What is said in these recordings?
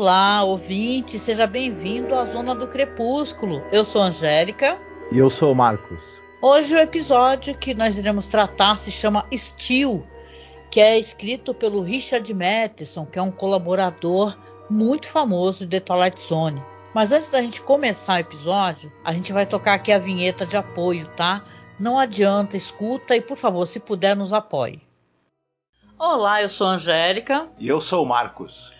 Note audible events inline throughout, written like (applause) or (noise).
Olá, ouvinte, seja bem-vindo à Zona do Crepúsculo. Eu sou Angélica. E eu sou Marcos. Hoje o episódio que nós iremos tratar se chama Steel, que é escrito pelo Richard Matheson, que é um colaborador muito famoso de The Twilight Zone. Mas antes da gente começar o episódio, a gente vai tocar aqui a vinheta de apoio, tá? Não adianta, escuta e por favor, se puder, nos apoie. Olá, eu sou Angélica. E eu sou o Marcos.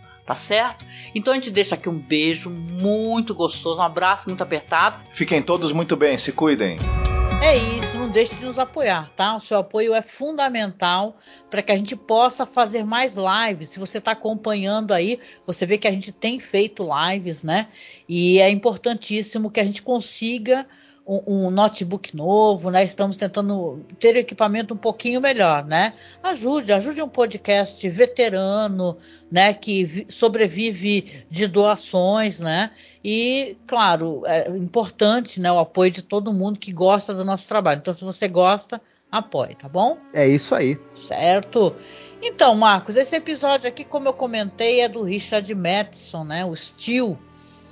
tá certo? Então a gente deixa aqui um beijo muito gostoso, um abraço muito apertado. Fiquem todos muito bem, se cuidem. É isso, não deixe de nos apoiar, tá? O seu apoio é fundamental para que a gente possa fazer mais lives. Se você está acompanhando aí, você vê que a gente tem feito lives, né? E é importantíssimo que a gente consiga um, um, notebook novo, né? Estamos tentando ter equipamento um pouquinho melhor, né? Ajude, ajude um podcast veterano, né? Que sobrevive de doações, né? E, claro, é importante, né? O apoio de todo mundo que gosta do nosso trabalho. Então, se você gosta, apoie, tá bom? É isso aí. Certo. Então, Marcos, esse episódio aqui, como eu comentei, é do Richard Matheson, né? O Steel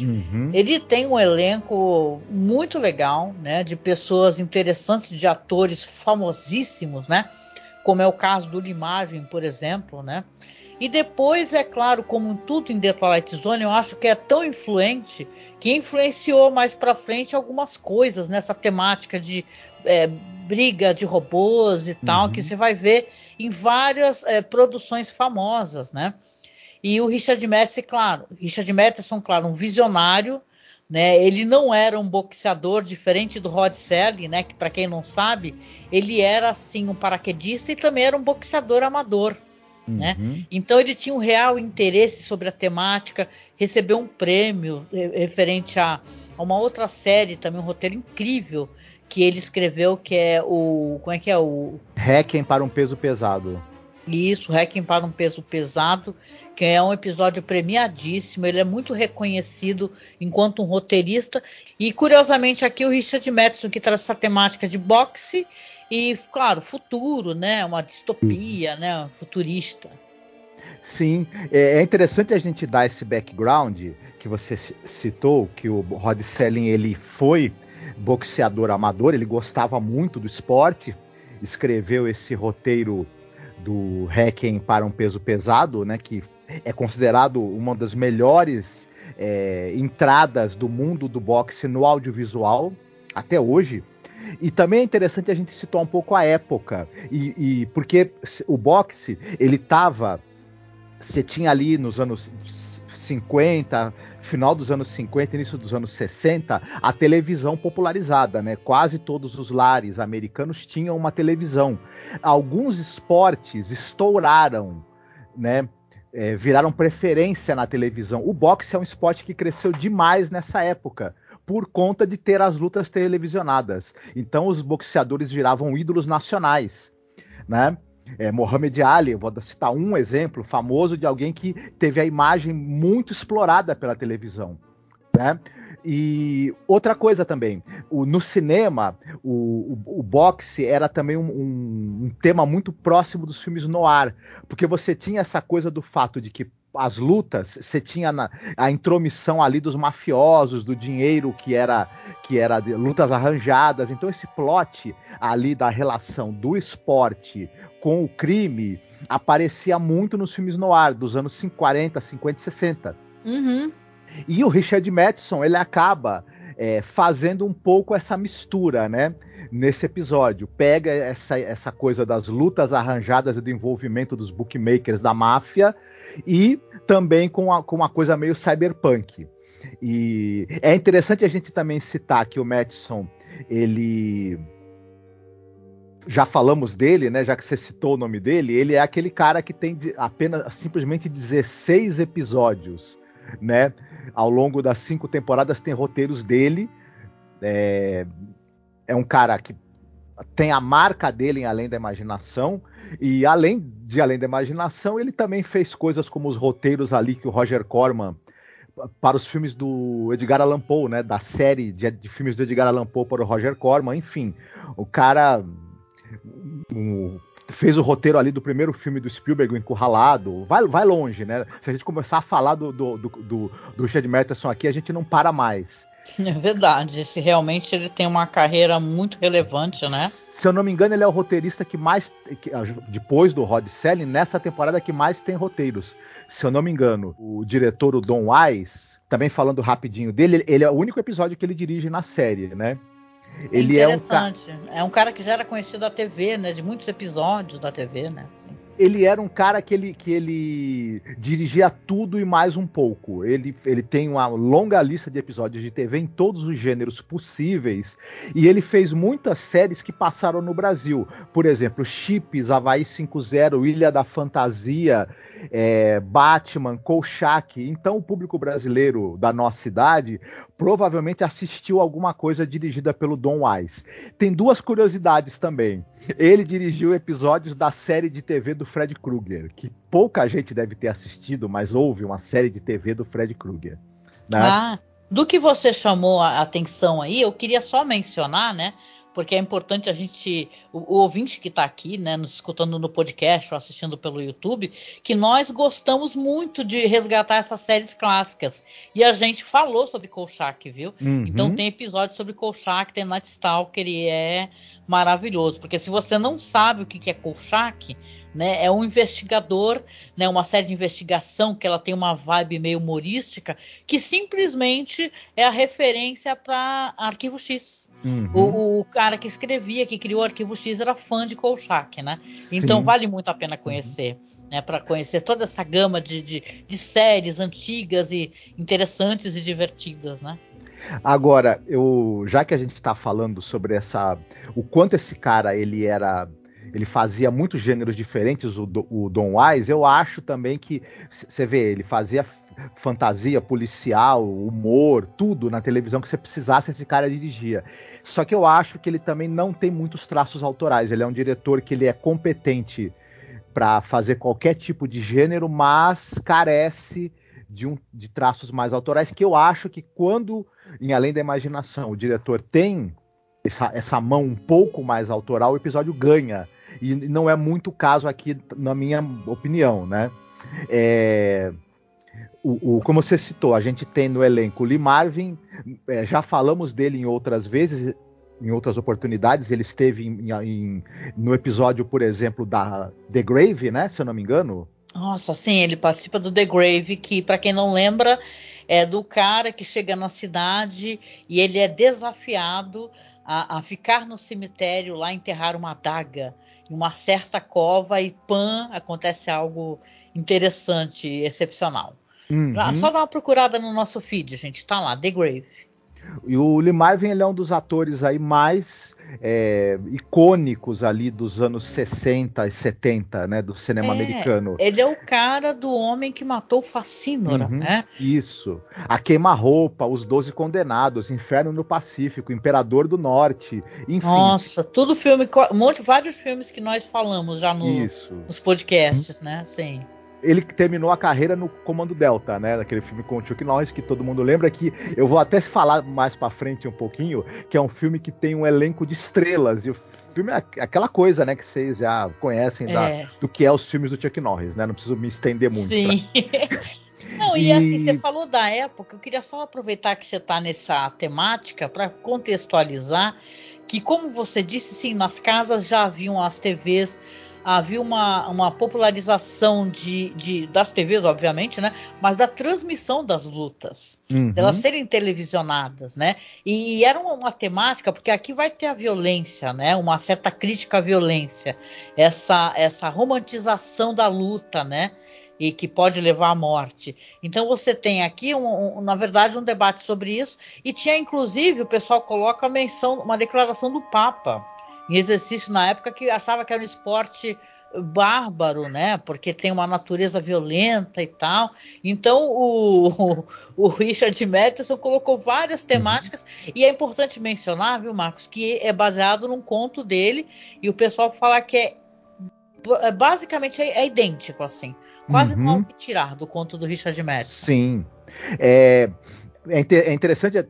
Uhum. Ele tem um elenco muito legal, né? De pessoas interessantes, de atores famosíssimos, né? Como é o caso do Lee Marvin, por exemplo, né? E depois, é claro, como tudo em The Twilight Zone, eu acho que é tão influente que influenciou mais para frente algumas coisas nessa temática de é, briga de robôs e tal, uhum. que você vai ver em várias é, produções famosas, né? E o Richard Matheson, claro, Richard Matheson, claro, um visionário, né? Ele não era um boxeador diferente do Rod Serling, né? Que para quem não sabe, ele era assim um paraquedista e também era um boxeador amador. Né? Uhum. Então ele tinha um real interesse sobre a temática, recebeu um prêmio referente a, a, uma outra série, também um roteiro incrível que ele escreveu, que é o. Como é que é o. Requiem para um peso pesado. Isso, Requiem para um peso pesado, que é um episódio premiadíssimo. Ele é muito reconhecido enquanto um roteirista. E curiosamente aqui o Richard Madison que traz essa temática de boxe e, claro, futuro, né? Uma distopia, né? Futurista. Sim, é, é interessante a gente dar esse background que você citou, que o Rod Selling ele foi boxeador amador, ele gostava muito do esporte, escreveu esse roteiro do Requiem para um peso pesado, né? Que é considerado uma das melhores é, entradas do mundo do boxe no audiovisual até hoje. E também é interessante a gente situar um pouco a época, e, e porque o boxe ele estava, você tinha ali nos anos 50, final dos anos 50, início dos anos 60, a televisão popularizada, né? Quase todos os lares americanos tinham uma televisão. Alguns esportes estouraram, né? É, viraram preferência na televisão. O boxe é um esporte que cresceu demais nessa época por conta de ter as lutas televisionadas. Então os boxeadores viravam ídolos nacionais, né? É, Mohamed Ali, vou citar um exemplo famoso de alguém que teve a imagem muito explorada pela televisão, né? E outra coisa também, o, no cinema, o, o, o boxe era também um, um, um, tema muito próximo dos filmes no ar, porque você tinha essa coisa do fato de que as lutas, você tinha na, a intromissão ali dos mafiosos, do dinheiro que era que era de, lutas arranjadas. Então esse plot ali da relação do esporte com o crime aparecia muito nos filmes no ar dos anos 40, 50 e 60. Uhum. E o Richard Madison ele acaba é, fazendo um pouco essa mistura, né? Nesse episódio, pega essa, essa coisa das lutas arranjadas e do envolvimento dos bookmakers da máfia e também com, a, com uma coisa meio cyberpunk. E é interessante a gente também citar que o Madison, ele já falamos dele, né? Já que você citou o nome dele, ele é aquele cara que tem apenas simplesmente 16 episódios, né? Ao longo das cinco temporadas tem roteiros dele. É, é um cara que tem a marca dele em Além da Imaginação. E além de Além da Imaginação, ele também fez coisas como os roteiros ali que o Roger Corman para os filmes do Edgar Allan Poe, né? Da série de, de filmes do Edgar Allan Poe para o Roger Corman, enfim, o cara um, fez o roteiro ali do primeiro filme do Spielberg, o Encurralado. Vai, vai longe, né? Se a gente começar a falar do, do, do, do, do Richard Matheson aqui, a gente não para mais. (laughs) É verdade, esse realmente ele tem uma carreira muito relevante, né? Se eu não me engano, ele é o roteirista que mais, que, ah, depois do Rod Selling, nessa temporada que mais tem roteiros. Se eu não me engano, o diretor, o Don Wise, também falando rapidinho dele, ele é o único episódio que ele dirige na série, né? Ele Interessante. É um, é um cara que já era conhecido da TV, né? De muitos episódios da TV, né? Assim ele era um cara que ele, que ele dirigia tudo e mais um pouco. Ele, ele tem uma longa lista de episódios de TV em todos os gêneros possíveis. E ele fez muitas séries que passaram no Brasil. Por exemplo, Chips, Havaí 5.0, Ilha da Fantasia, é, Batman, Kolchak. Então o público brasileiro da nossa idade provavelmente assistiu alguma coisa dirigida pelo Don Wise. Tem duas curiosidades também. Ele dirigiu episódios da série de TV do Fred Krueger, que pouca gente deve ter assistido, mas houve uma série de TV do Fred Krueger. Né? Ah, do que você chamou a atenção aí, eu queria só mencionar, né? porque é importante a gente, o, o ouvinte que está aqui, né, nos escutando no podcast ou assistindo pelo YouTube, que nós gostamos muito de resgatar essas séries clássicas. E a gente falou sobre Kolchak, viu? Uhum. Então tem episódio sobre Kolchak, tem Night Stalker e é maravilhoso. Porque se você não sabe o que é Kolchak, né? É um investigador, né? Uma série de investigação que ela tem uma vibe meio humorística, que simplesmente é a referência para Arquivo X. Uhum. O, o, cara que escrevia, que criou o Arquivo X, era fã de Kolchak, né? Então Sim. vale muito a pena conhecer, uhum. né? Para conhecer toda essa gama de, de, de séries antigas e interessantes e divertidas, né? Agora, eu, já que a gente está falando sobre essa, o quanto esse cara ele era ele fazia muitos gêneros diferentes, o, o Don Wise, eu acho também que, você vê, ele fazia fantasia, policial, humor, tudo na televisão que você precisasse, esse cara dirigia. Só que eu acho que ele também não tem muitos traços autorais, ele é um diretor que ele é competente para fazer qualquer tipo de gênero, mas carece de, um, de traços mais autorais, que eu acho que quando, em Além da Imaginação, o diretor tem essa, essa mão um pouco mais autoral, o episódio ganha e não é muito o caso aqui, na minha opinião, né? É, o, o, como você citou, a gente tem no elenco Lee Marvin, é, já falamos dele em outras vezes, em outras oportunidades. Ele esteve em, em, no episódio, por exemplo, da The Grave, né? Se eu não me engano. Nossa, sim, ele participa do The Grave, que, para quem não lembra, é do cara que chega na cidade e ele é desafiado a, a ficar no cemitério lá enterrar uma adaga uma certa cova e pã, acontece algo interessante, excepcional. Uhum. Só dá uma procurada no nosso feed, gente. Tá lá, The Grave. E o Lee Marvin ele é um dos atores aí mais é, icônicos ali dos anos 60 e 70, né, do cinema é, americano. Ele é o cara do homem que matou Facínora, uhum, né? Isso. A Queima-Roupa, Os Doze Condenados, Inferno no Pacífico, Imperador do Norte, enfim. Nossa, tudo filme, um monte, vários filmes que nós falamos já no, nos podcasts, uhum. né? Sim ele terminou a carreira no Comando Delta, né? Naquele filme com o Chuck Norris, que todo mundo lembra que eu vou até falar mais para frente um pouquinho, que é um filme que tem um elenco de estrelas e o filme é aquela coisa, né, que vocês já conhecem é. da, do que é os filmes do Chuck Norris, né? Não preciso me estender muito. Sim. Pra... (laughs) Não, e, e, assim, você falou da época, eu queria só aproveitar que você está nessa temática para contextualizar que, como você disse, sim, nas casas já haviam as TVs havia uma, uma popularização de, de, das TVs, obviamente, né? Mas da transmissão das lutas, uhum. delas serem televisionadas, né? E, e, era uma, uma, temática, porque aqui vai ter a violência, né? Uma certa crítica à violência, essa, essa romantização da luta, né? E que pode levar à morte. Então você tem aqui, um, um, na verdade, um debate sobre isso, e tinha inclusive, o pessoal coloca a menção, uma declaração do Papa em exercício na época que achava que era um esporte bárbaro, né? Porque tem uma natureza violenta e tal. Então o, o, Richard Matheson colocou várias temáticas uhum. e é importante mencionar, viu, Marcos, que é baseado num conto dele e o pessoal fala que é, é basicamente é, é idêntico assim, quase uhum. não que tirar do conto do Richard Matheson. Sim. É, é, é interessante, é,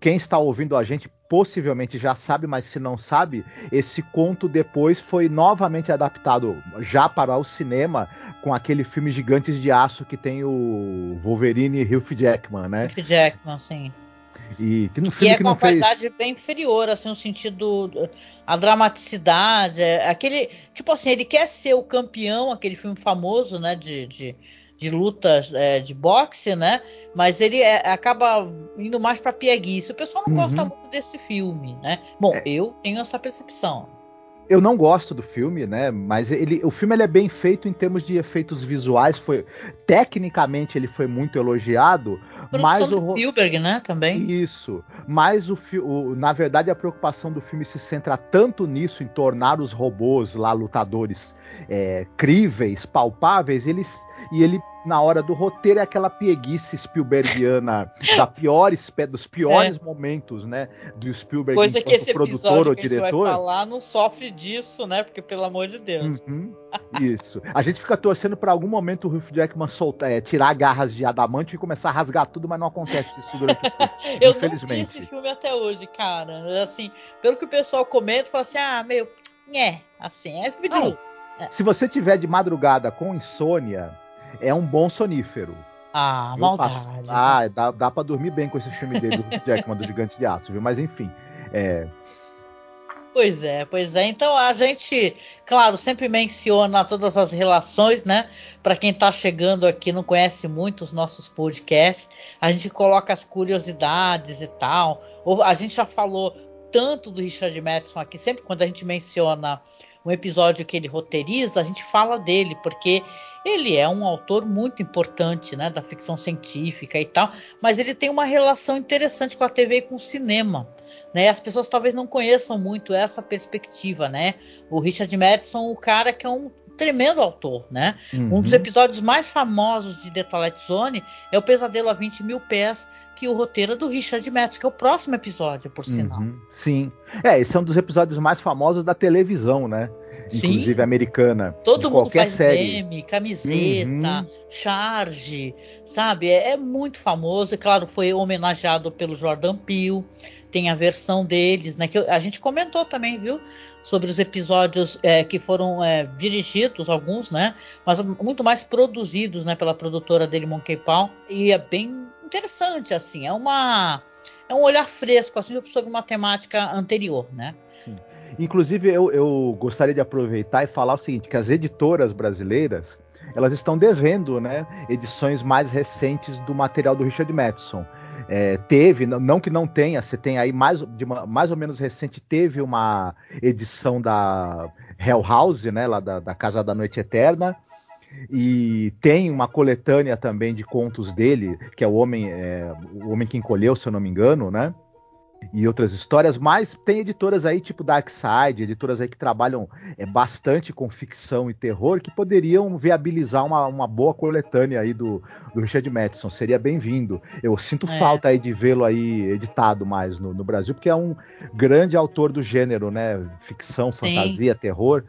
quem está ouvindo a gente possivelmente já sabe, mas se não sabe, esse conto depois foi novamente adaptado já para o cinema com aquele filme Gigantes de Aço que tem o Wolverine e Hugh Jackman, né? Hugh Jackman, sim. E que no filme que é com uma qualidade fez... bem inferior, assim, no sentido a dramaticidade, é, aquele tipo assim, ele quer ser o campeão, aquele filme famoso, né, de, de de lutas é, de boxe, né? Mas ele é, acaba indo mais para pieguice. O pessoal não uhum. gosta muito desse filme, né? Bom, é. eu tenho essa percepção. Eu não gosto do filme, né? Mas ele, o filme ele é bem feito em termos de efeitos visuais. Foi tecnicamente ele foi muito elogiado. mas o Spielberg, né? Também. Isso. Mas o, o, na verdade a preocupação do filme se centra tanto nisso em tornar os robôs lá lutadores é, críveis, palpáveis. Eles e ele na hora do roteiro é aquela pieguice Spielbergiana (laughs) da piores, dos piores é. momentos, né, do Spielberg Coisa que esse produtor ou que diretor. Gente vai falar não sofre disso, né, porque pelo amor de Deus. Uhum, isso. A gente fica torcendo para algum momento o Hugh Jackman soltar, é, tirar garras de adamante e começar a rasgar tudo, mas não acontece isso durante o filme. (laughs) Eu infelizmente. não vi esse filme até hoje, cara. Assim, pelo que o pessoal comenta, fala assim, ah, meio, é, assim, é filme de. É. Se você tiver de madrugada com insônia, é um bom sonífero. Ah, maldade. Passo... Ah, dá, dá pra dormir bem com esse filme dele, do Jackman, do Gigante de Aço, viu? Mas enfim. É... Pois é, pois é. Então a gente, claro, sempre menciona todas as relações, né? Para quem está chegando aqui não conhece muito os nossos podcasts, a gente coloca as curiosidades e tal. Ou a gente já falou tanto do Richard Madison aqui, sempre quando a gente menciona um episódio que ele roteiriza, a gente fala dele, porque ele é um autor muito importante, né, da ficção científica e tal, mas ele tem uma relação interessante com a TV e com o cinema. Né? As pessoas talvez não conheçam muito essa perspectiva, né? O Richard Madison, o cara que é um tremendo autor, né? Uhum. Um dos episódios mais famosos de The Twilight Zone é o Pesadelo a 20 mil pés, que o roteiro é do Richard Madison, que é o próximo episódio, por sinal. Uhum. Sim. É, esse é um dos episódios mais famosos da televisão, né? Inclusive Sim. americana. Todo mundo faz série. meme, camiseta, uhum. charge, sabe? É, é, muito famoso. E claro, foi homenageado pelo Jordan Peele. Tem a versão deles, né? Que a gente comentou também, viu? Sobre os episódios é, que foram é, dirigidos, alguns, né? Mas muito mais produzidos, né? Pela produtora dele, Monkey Paw. E é bem interessante, assim. É uma é um olhar fresco, assim, sobre uma temática anterior, né? Sim. Inclusive, eu, eu gostaria de aproveitar e falar o seguinte, que as editoras brasileiras, elas estão devendo, né, edições mais recentes do material do Richard Matheson. É, teve, não que não tenha, você tem aí mais, de uma, mais ou menos recente, teve uma edição da Hell House, né, lá da, da Casa da Noite Eterna, e tem uma coletânea também de contos dele, que é o Homem, é, o Homem que Encolheu, se eu não me engano, né? E outras histórias, mas tem editoras aí tipo Dark Side, editoras aí que trabalham é, bastante com ficção e terror, que poderiam viabilizar uma, uma boa coletânea aí do, do Richard Madison. Seria bem-vindo. Eu sinto é. falta aí de vê-lo aí editado mais no, no, Brasil, porque é um grande autor do gênero, né? Ficção, Sim. fantasia, terror.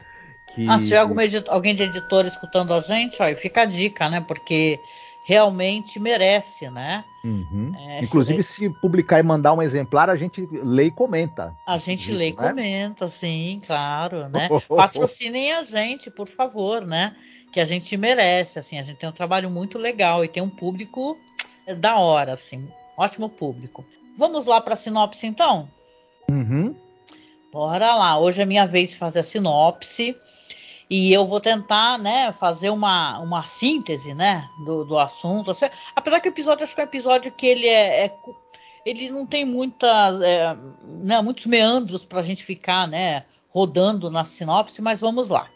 Que... Ah, se tiver algum alguém de editor escutando a gente, ó, fica a dica, né? Porque realmente merece, né? Uhum. É, Inclusive, se, se publicar e mandar um exemplar, a gente lê e comenta. A gente lê e né? comenta, sim, claro, né? (laughs) Patrocinem a gente, por favor, né? Que a gente merece, assim, a gente tem um trabalho muito legal e tem um público da hora, assim, ótimo público. Vamos lá para a sinopse, então? Uhum. Bora lá, hoje é minha vez de fazer a sinopse. E eu vou tentar, né, fazer uma, uma síntese, né, do, do assunto. Assim, apesar que o episódio, acho que é um episódio que ele é, é ele não tem muitas, é, né, muitos meandros para a gente ficar, né, rodando na sinopse, mas vamos lá.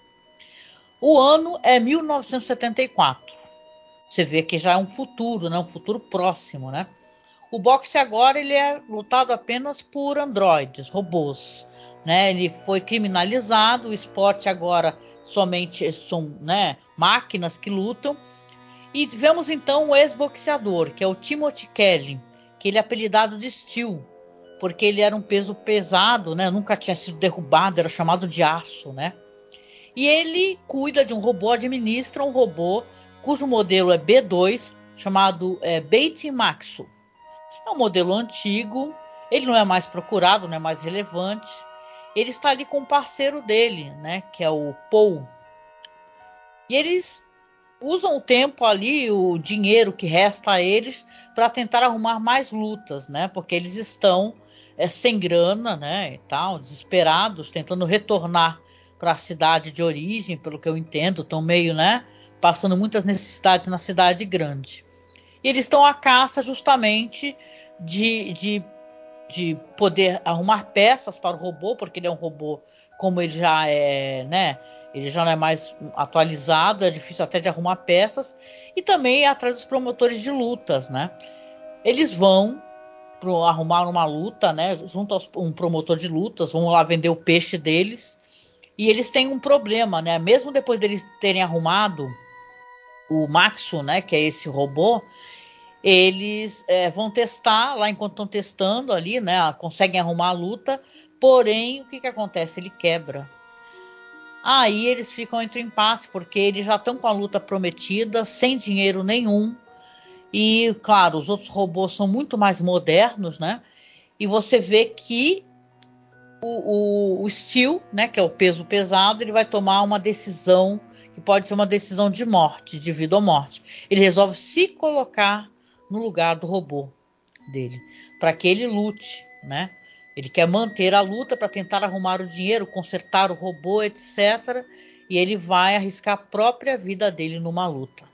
O ano é 1974. Você vê que já é um futuro, né, um futuro próximo, né? O boxe agora ele é lutado apenas por androides, robôs, né? Ele foi criminalizado, o esporte agora somente são né, máquinas que lutam. E vemos então o ex-boxeador, que é o Timothy Kelly, que ele é apelidado de Steel, porque ele era um peso pesado, né? Nunca tinha sido derrubado, era chamado de aço, né? E ele cuida de um robô, administra um robô cujo modelo é B2, chamado é, Beit Maxo. É um modelo antigo, ele não é mais procurado, não é mais relevante ele está ali com o parceiro dele, né, que é o Paul. E eles usam o tempo ali, o dinheiro que resta a eles, para tentar arrumar mais lutas, né, porque eles estão é, sem grana, né, e tal, desesperados, tentando retornar para a cidade de origem, pelo que eu entendo, estão meio, né, passando muitas necessidades na cidade grande. E eles estão à caça justamente de, de de poder arrumar peças para o robô, porque ele é um robô, como ele já é, né? Ele já não é mais atualizado, é difícil até de arrumar peças. E também atrás dos promotores de lutas, né? Eles vão pro, arrumar uma luta, né? Junto a um promotor de lutas, vão lá vender o peixe deles. E eles têm um problema, né? Mesmo depois deles terem arrumado o Maxo, né? Que é esse robô, eles é, vão testar lá enquanto estão testando ali, né? Conseguem arrumar a luta, porém o que, que acontece? Ele quebra. Aí eles ficam entre impasse porque eles já estão com a luta prometida, sem dinheiro nenhum. E claro, os outros robôs são muito mais modernos, né? E você vê que o, o, o Steel, né, que é o peso pesado, ele vai tomar uma decisão que pode ser uma decisão de morte, de vida ou morte. Ele resolve se colocar no lugar do robô dele, para que ele lute, né? Ele quer manter a luta para tentar arrumar o dinheiro, consertar o robô, etc. E ele vai arriscar a própria vida dele numa luta.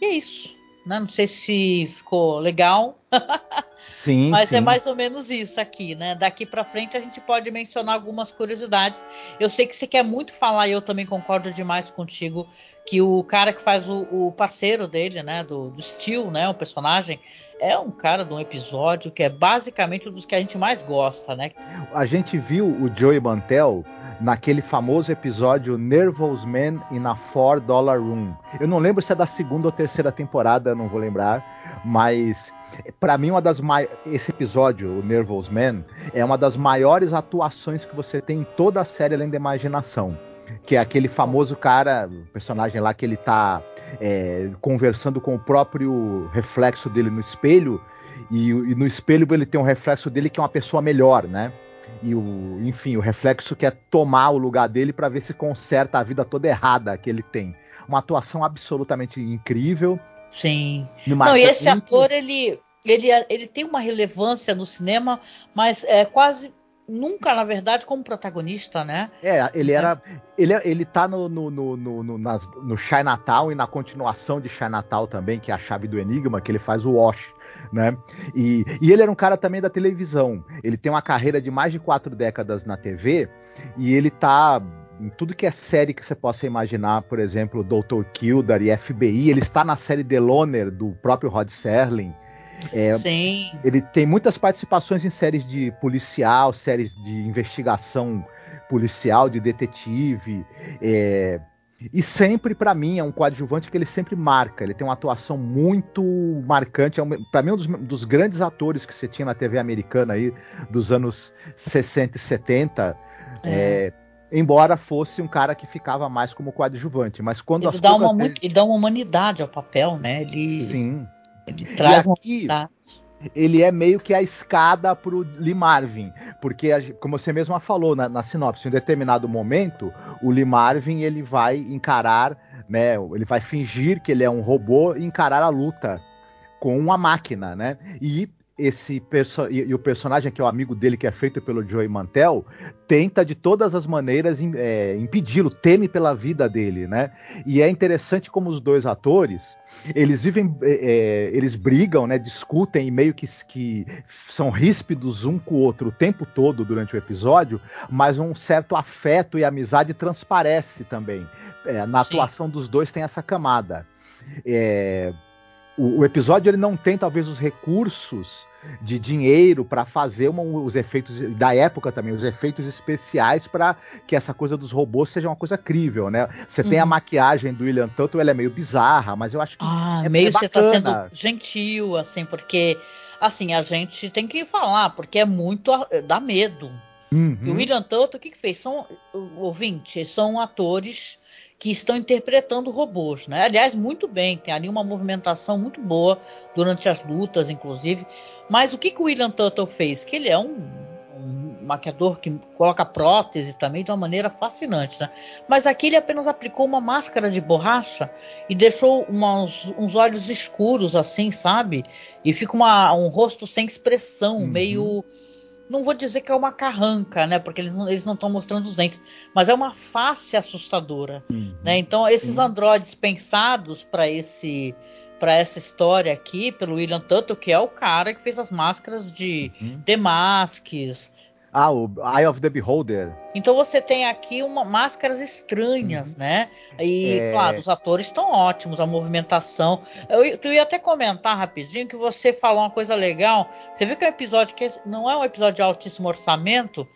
E é isso. Né? Não sei se ficou legal. (laughs) Sim, Mas sim. é mais ou menos isso aqui, né? Daqui para frente a gente pode mencionar algumas curiosidades. Eu sei que você quer muito falar, e eu também concordo demais contigo, que o cara que faz o, o parceiro dele, né, do, do Steel, né, o personagem, é um cara de um episódio que é basicamente um dos que a gente mais gosta, né? A gente viu o Joey Mantel naquele famoso episódio Nervous Man in a 4 Dollar Room. Eu não lembro se é da segunda ou terceira temporada, não vou lembrar, mas para mim uma das esse episódio, o Nervous Man, é uma das maiores atuações que você tem em toda a série além da imaginação que é aquele famoso cara, personagem lá que ele tá é, conversando com o próprio reflexo dele no espelho, e, e, no espelho ele tem um reflexo dele que é uma pessoa melhor, né? E o, enfim, o reflexo quer tomar o lugar dele para ver se conserta a vida toda errada que ele tem. Uma atuação absolutamente incrível. Sim. Não, e esse ator, ele, ele, é, ele tem uma relevância no cinema, mas é quase nunca, na verdade, como protagonista, né? É, ele era. Ele, ele tá no, no, no, no, nas, no Chinatown e na continuação de Chinatown também, que é a chave do Enigma, que ele faz o Wash. Né? E, e ele era um cara também da televisão. Ele tem uma carreira de mais de quatro décadas na TV e ele tá em tudo que é série que você possa imaginar, por exemplo, Dr. Kildare e FBI, ele está na série The Loner do próprio Rod Serling. É, Sim. Ele tem muitas participações em séries de policial, séries de investigação policial, de detetive. É, e sempre, para mim, é um coadjuvante que ele sempre marca. Ele tem uma atuação muito marcante. É um, para mim, um dos, dos, grandes atores que você tinha na TV americana aí, dos anos 60 e 70. É. É, embora fosse um cara que ficava mais como coadjuvante. Mas quando ele, dá uma, vezes... ele dá uma humanidade ao papel, né? Ele... Sim. Ele traz e aqui, uma ele é meio que a escada pro Lee Marvin, porque como você mesma falou na, na sinopse, em determinado momento o Lee Marvin ele vai encarar, né, ele vai fingir que ele é um robô e encarar a luta com uma máquina, né? E esse e, e, o personagem que é o amigo dele, que é feito pelo Joey Mantel, tenta de todas as maneiras é, impedi-lo, teme pela vida dele, né? E é interessante como os dois atores, eles vivem, é, é, eles brigam, né? Discutem e meio que, que são ríspidos um com o outro o tempo todo durante o episódio, mas um certo afeto e amizade transparece também. É, na Sim. atuação dos dois tem essa camada. É, o, o, episódio ele não tem talvez os recursos de dinheiro para fazer uma, os efeitos da época também, os efeitos especiais para que essa coisa dos robôs seja uma coisa crível, né? Você uhum. tem a uhum. maquiagem do William Tanto, ela é meio bizarra, mas eu acho que ah, é meio é você tá sendo gentil assim, porque assim a gente tem que falar porque é muito dá medo. Uhum. E o William Tanto, o que, que fez? São ouvintes, são atores que estão interpretando robôs, né? Aliás, muito bem, tem ali uma movimentação muito boa durante as lutas, inclusive. Mas o que, que o William Tuttle fez? Que ele é um, um maquiador que coloca prótese também de uma maneira fascinante, né? Mas aqui ele apenas aplicou uma máscara de borracha e deixou umas, uns olhos escuros, assim, sabe? E fica uma, um rosto sem expressão, uhum. meio não vou dizer que é uma carranca, né? Porque eles não estão mostrando os dentes, mas é uma face assustadora, uhum. né? Então esses uhum. androides pensados para esse para essa história aqui pelo William Tuttle, que é o cara que fez as máscaras de uhum. The Masks, ah, o Eye of the Beholder. Então você tem aqui uma, máscaras estranhas, uhum. né? E, é... claro, os atores estão ótimos, a movimentação. Eu, eu ia até comentar rapidinho que você falou uma coisa legal. Você viu que é um episódio que não é um episódio de altíssimo orçamento,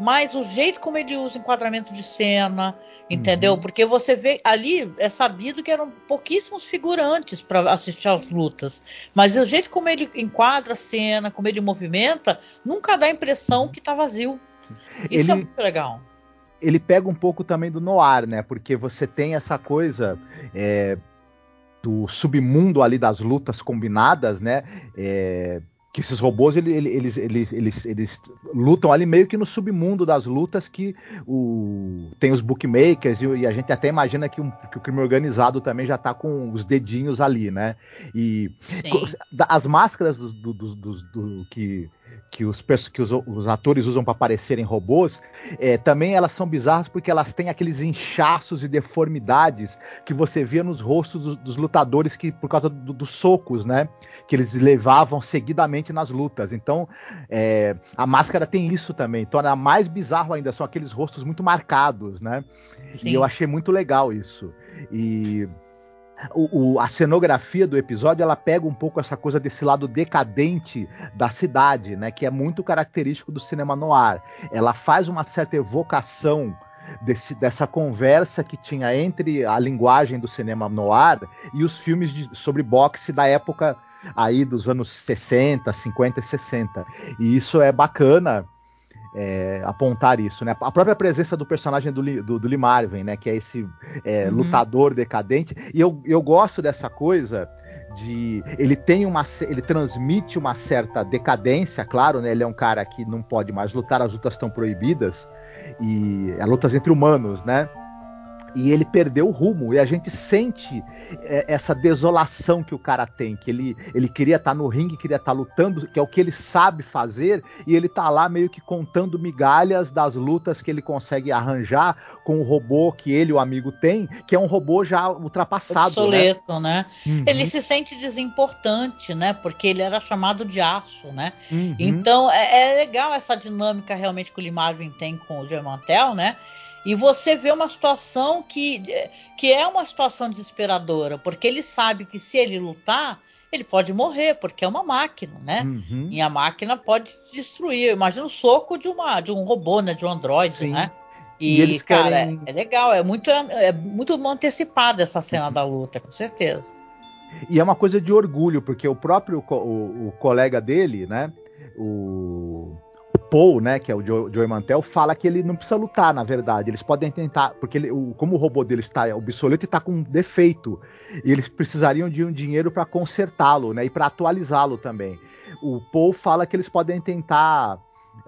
mas o jeito como ele usa enquadramento de cena, entendeu? Uhum. Porque você vê ali, é sabido que eram pouquíssimos figurantes para assistir às lutas, mas o jeito como ele enquadra a cena, como ele movimenta, nunca dá a impressão que tá vazio. Isso é ele... é muito legal ele pega um pouco também do noir, né? Porque você tem essa coisa é, do submundo ali das lutas combinadas, né? É, que esses robôs eles, eles, eles, eles, eles lutam ali meio que no submundo das lutas que o, tem os bookmakers e, e a gente até imagina que, um, que, o crime organizado também já está com os dedinhos ali, né? E Sim. as máscaras do, do, do, do que que os, que os, os atores usam para parecerem robôs, é, também elas são bizarras porque elas têm aqueles inchaços e deformidades que você via nos rostos dos, dos lutadores que por causa do, dos socos, né? Que eles levavam seguidamente nas lutas. Então, é, a máscara tem isso também. Torna mais bizarro ainda, são aqueles rostos muito marcados, né? Sim. E eu achei muito legal isso. E o, o, a cenografia do episódio ela pega um pouco essa coisa desse lado decadente da cidade, né, que é muito característico do cinema noir. Ela faz uma certa evocação desse, dessa conversa que tinha entre a linguagem do cinema noir e os filmes de, sobre boxe da época aí dos anos 60, 50 e 60. E isso é bacana é, apontar isso, né? A própria presença do personagem do, do, do Lee Marvin, né? Que é esse é, uhum. lutador decadente. E eu, eu gosto dessa coisa de ele tem uma ele transmite uma certa decadência, claro, né? Ele é um cara que não pode mais lutar, as lutas estão proibidas e as lutas entre humanos, né? E ele perdeu o rumo e a gente sente é, essa desolação que o cara tem, que ele, ele queria estar tá no ringue, queria estar tá lutando, que é o que ele sabe fazer e ele tá lá meio que contando migalhas das lutas que ele consegue arranjar com o robô que ele, o amigo, tem, que é um robô já ultrapassado, obsoleto, né? né? Uhum. Ele se sente desimportante, né? Porque ele era chamado de aço, né? Uhum. Então é, é, legal essa dinâmica realmente que o Limagem tem com o Germantel, né? E você vê uma situação que, que é uma situação desesperadora, porque ele sabe que se ele lutar, ele pode morrer, porque é uma máquina, né? Uhum. E a máquina pode destruir. Imagina o soco de, uma, de um robô, né? De um androide, Sim. né? E, e cara, querem... é, é, legal, é muito, é muito antecipada essa cena uhum. (laughs) da luta, com certeza. E é uma coisa de orgulho, porque o próprio o, o colega dele, né? O Paul, né, que é o Joe, Joey Mantel, fala que ele não precisa lutar, na verdade. Eles podem tentar, porque ele, o, como o robô dele está obsoleto e está com um defeito, e eles precisariam de um dinheiro para consertá-lo, né, e para atualizá-lo também. O Paul fala que eles podem tentar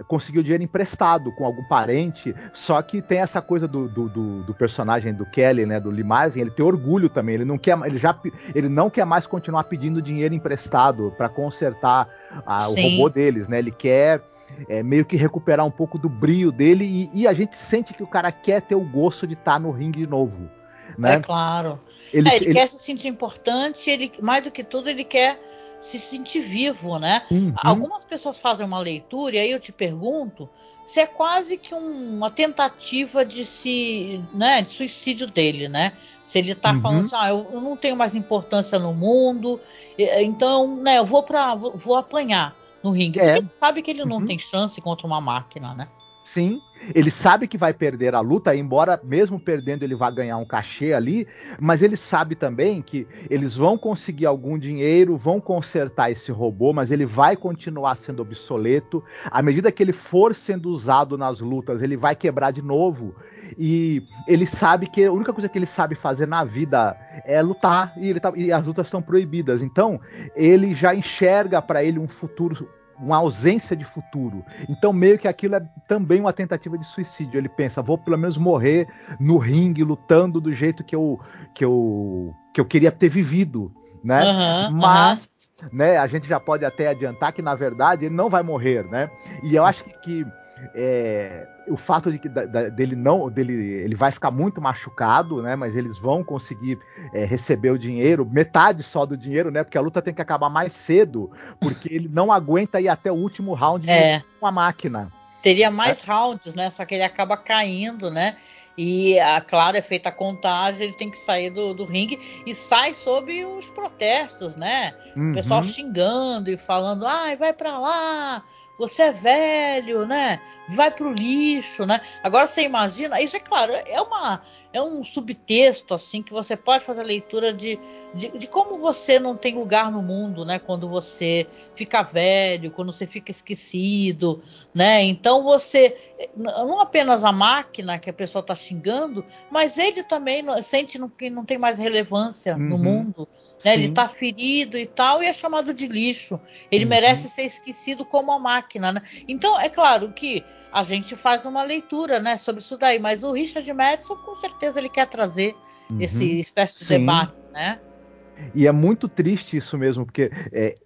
conseguir o dinheiro emprestado com algum parente, só que tem essa coisa do, do, do, do personagem do Kelly, né, do Lee Marvin, ele tem orgulho também, ele não quer, ele já, ele não quer mais continuar pedindo dinheiro emprestado para consertar a, o robô deles, né? Ele quer é, meio que recuperar um pouco do brilho dele e, e, a gente sente que o cara quer ter o gosto de estar tá no ringue de novo. Né? É claro. Ele, é, ele, ele, quer se sentir importante, ele mais do que tudo ele quer se sentir vivo, né? Uhum. Algumas pessoas fazem uma leitura e aí eu te pergunto se é quase que um, uma tentativa de se, né, de suicídio dele, né? Se ele tá uhum. falando assim, ah, eu, eu, não tenho mais importância no mundo, então, né, eu vou para vou apanhar no ringue. É. Porque ele sabe que ele não uhum. tem chance contra uma máquina, né? Sim, ele sabe que vai perder a luta, embora mesmo perdendo ele vá ganhar um cachê ali, mas ele sabe também que eles vão conseguir algum dinheiro, vão consertar esse robô, mas ele vai continuar sendo obsoleto. À medida que ele for sendo usado nas lutas, ele vai quebrar de novo. E ele sabe que a única coisa que ele sabe fazer na vida é lutar e, tá, e as lutas são proibidas. Então, ele já enxerga para ele um futuro uma ausência de futuro. Então, meio que aquilo é também uma tentativa de suicídio. Ele pensa, vou pelo menos morrer no ringue, lutando do jeito que eu, que eu, que eu queria ter vivido, né? Uhum, Mas, uhum. né, a gente já pode até adiantar que, na verdade, ele não vai morrer, né? E eu acho que, que é, o fato de que da, da, dele não dele ele vai ficar muito machucado, né? Mas eles vão conseguir é, receber o dinheiro, metade só do dinheiro, né? Porque a luta tem que acabar mais cedo, porque ele não aguenta ir até o último round é. com a máquina. Teria mais é. rounds, né? Só que ele acaba caindo, né? E, a, claro, é feita a contagem, ele tem que sair do, do ringue e sai sob os protestos, né? Uhum. O pessoal xingando e falando, ai, vai para lá, você é velho, né? Vai pro lixo, né? Agora você imagina, isso é claro, é uma é um subtexto assim que você pode fazer a leitura de, de, de, como você não tem lugar no mundo, né? Quando você fica velho, quando você fica esquecido, né? Então você não apenas a máquina que a pessoa está xingando, mas ele também sente que não tem mais relevância uhum. no mundo. Né? Ele está ferido e tal, e é chamado de lixo. Ele uhum. merece ser esquecido como a máquina. Né? Então, é claro que a gente faz uma leitura né, sobre isso daí, mas o Richard Madison, com certeza, ele quer trazer uhum. esse espécie de Sim. debate, né? E é muito triste isso mesmo, porque é,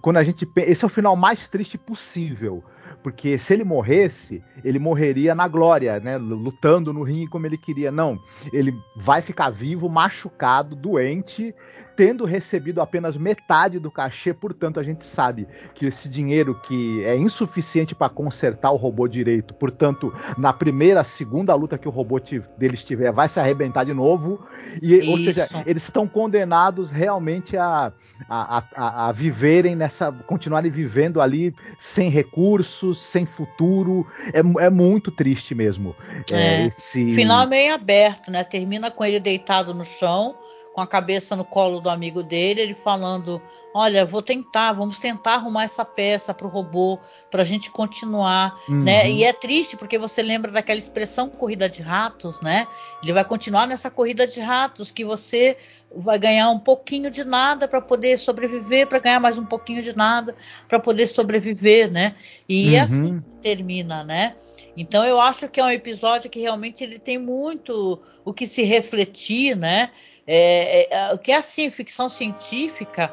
quando a gente esse é o final mais triste possível, porque se ele morresse, ele morreria na glória, né? Lutando no ringue como ele queria. Não, ele vai ficar vivo, machucado, doente, tendo recebido apenas metade do cachê. Portanto, a gente sabe que esse dinheiro que é insuficiente para consertar o robô direito, portanto, na primeira, segunda luta que o robô dele estiver, vai se arrebentar de novo. E, ou seja, eles estão condenados realmente a, a, a, a viverem nessa, continuarem vivendo ali sem recursos sem futuro. É, é muito triste mesmo. É, é. esse... Final meio aberto, né? Termina com ele deitado no chão, com a cabeça no colo do amigo dele, ele falando: Olha, vou tentar, vamos tentar arrumar essa peça para o robô, para a gente continuar, uhum. né? E é triste porque você lembra daquela expressão corrida de ratos, né? Ele vai continuar nessa corrida de ratos que você vai ganhar um pouquinho de nada para poder sobreviver, para ganhar mais um pouquinho de nada para poder sobreviver, né? E uhum. assim termina, né? Então eu acho que é um episódio que realmente ele tem muito o que se refletir, né? É, é, é, que é assim, ficção científica,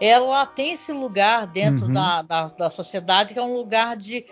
ela tem esse lugar dentro uhum. da, da, da, sociedade que é um lugar de,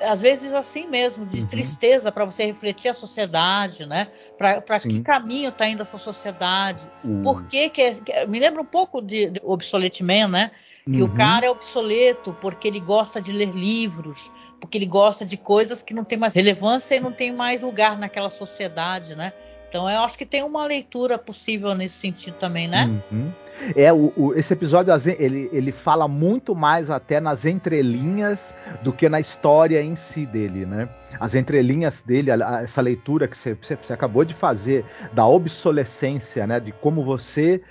às vezes assim mesmo, de uhum. tristeza para você refletir a sociedade, né? Para que caminho está indo essa sociedade? Uhum. Por que, que, é, que, me lembra um pouco de, de Obsolete Man, né? Que o uhum. cara é obsoleto porque ele gosta de ler livros, porque ele gosta de coisas que não tem mais relevância e não tem mais lugar naquela sociedade, né? Então eu acho que tem uma leitura possível nesse sentido também, né? Uhum. É, o, o, esse episódio ele, ele fala muito mais até nas entrelinhas do que na história em si dele, né? As entrelinhas dele, a, a, essa leitura que você, você, acabou de fazer da obsolescência, né? De como você